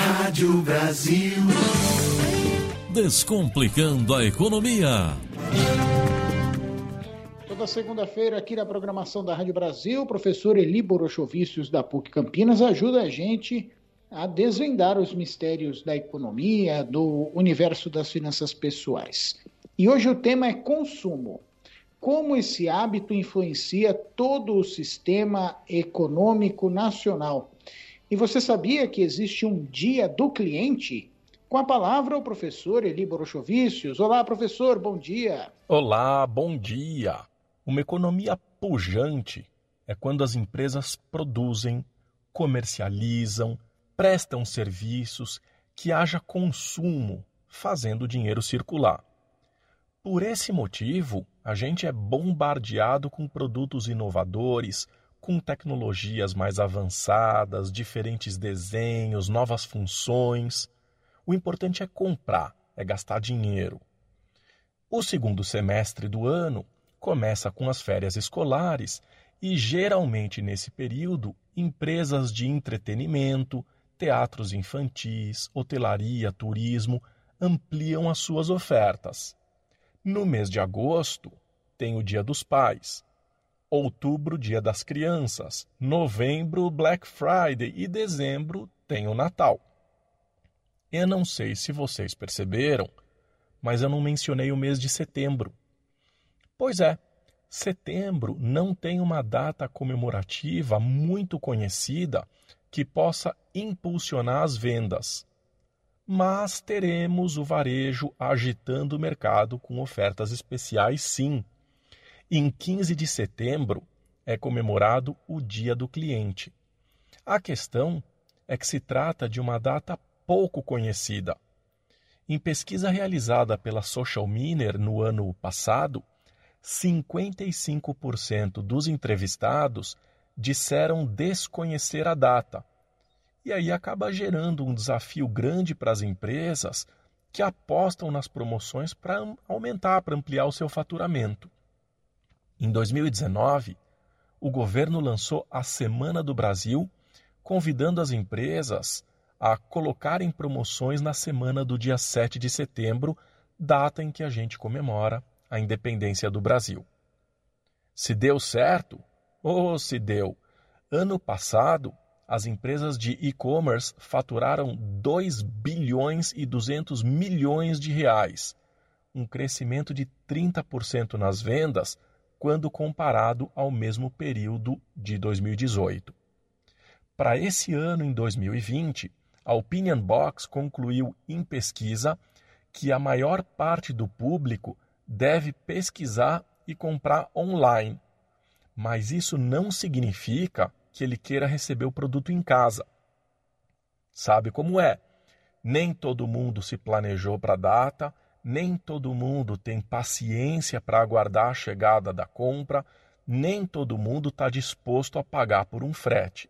Rádio Brasil. Descomplicando a economia. Toda segunda-feira, aqui na programação da Rádio Brasil, o professor Eli Borochovicius, da PUC Campinas, ajuda a gente a desvendar os mistérios da economia, do universo das finanças pessoais. E hoje o tema é consumo. Como esse hábito influencia todo o sistema econômico nacional. E você sabia que existe um dia do cliente? Com a palavra o professor Eli Borochovicius. Olá, professor, bom dia. Olá, bom dia. Uma economia pujante é quando as empresas produzem, comercializam, prestam serviços, que haja consumo, fazendo o dinheiro circular. Por esse motivo, a gente é bombardeado com produtos inovadores, com tecnologias mais avançadas, diferentes desenhos, novas funções. O importante é comprar, é gastar dinheiro. O segundo semestre do ano começa com as férias escolares e, geralmente nesse período, empresas de entretenimento, teatros infantis, hotelaria, turismo ampliam as suas ofertas. No mês de agosto, tem o Dia dos Pais, outubro, Dia das Crianças, novembro, Black Friday e dezembro tem o Natal. Eu não sei se vocês perceberam, mas eu não mencionei o mês de setembro. Pois é, setembro não tem uma data comemorativa muito conhecida que possa impulsionar as vendas. Mas teremos o varejo agitando o mercado com ofertas especiais, sim. Em 15 de setembro é comemorado o Dia do Cliente. A questão é que se trata de uma data pouco conhecida. Em pesquisa realizada pela Social Miner no ano passado, 55% dos entrevistados disseram desconhecer a data. E aí acaba gerando um desafio grande para as empresas que apostam nas promoções para aumentar, para ampliar o seu faturamento. Em 2019, o governo lançou a Semana do Brasil, convidando as empresas a colocarem promoções na semana do dia 7 de setembro, data em que a gente comemora a independência do Brasil. Se deu certo? Oh, se deu! Ano passado, as empresas de e-commerce faturaram 2 bilhões e 200 milhões de reais, um crescimento de 30% nas vendas quando comparado ao mesmo período de 2018. Para esse ano, em 2020, a Opinion Box concluiu em pesquisa que a maior parte do público deve pesquisar e comprar online. Mas isso não significa que ele queira receber o produto em casa. Sabe como é? Nem todo mundo se planejou para a data, nem todo mundo tem paciência para aguardar a chegada da compra, nem todo mundo está disposto a pagar por um frete.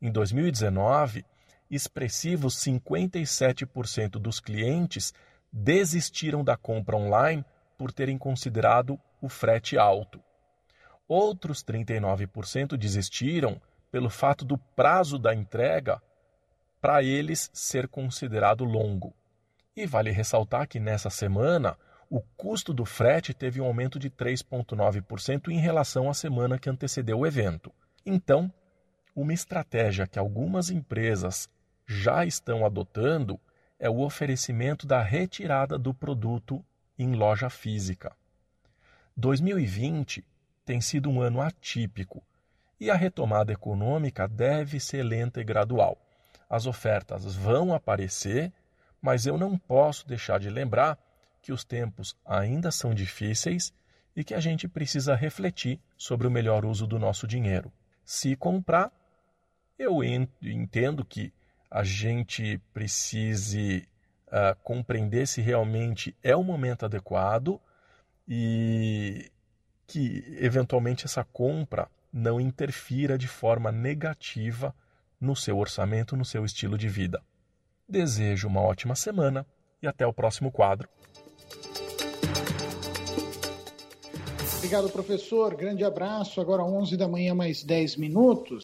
Em 2019, expressivos 57% dos clientes desistiram da compra online por terem considerado o frete alto. Outros 39% desistiram pelo fato do prazo da entrega para eles ser considerado longo. E vale ressaltar que nessa semana o custo do frete teve um aumento de 3,9% em relação à semana que antecedeu o evento. Então, uma estratégia que algumas empresas já estão adotando é o oferecimento da retirada do produto em loja física. 2020 tem sido um ano atípico e a retomada econômica deve ser lenta e gradual. As ofertas vão aparecer, mas eu não posso deixar de lembrar que os tempos ainda são difíceis e que a gente precisa refletir sobre o melhor uso do nosso dinheiro. Se comprar, eu entendo que a gente precise uh, compreender se realmente é o momento adequado e que, eventualmente, essa compra não interfira de forma negativa no seu orçamento, no seu estilo de vida. Desejo uma ótima semana e até o próximo quadro. Obrigado, professor. Grande abraço. Agora 11 da manhã, mais 10 minutos.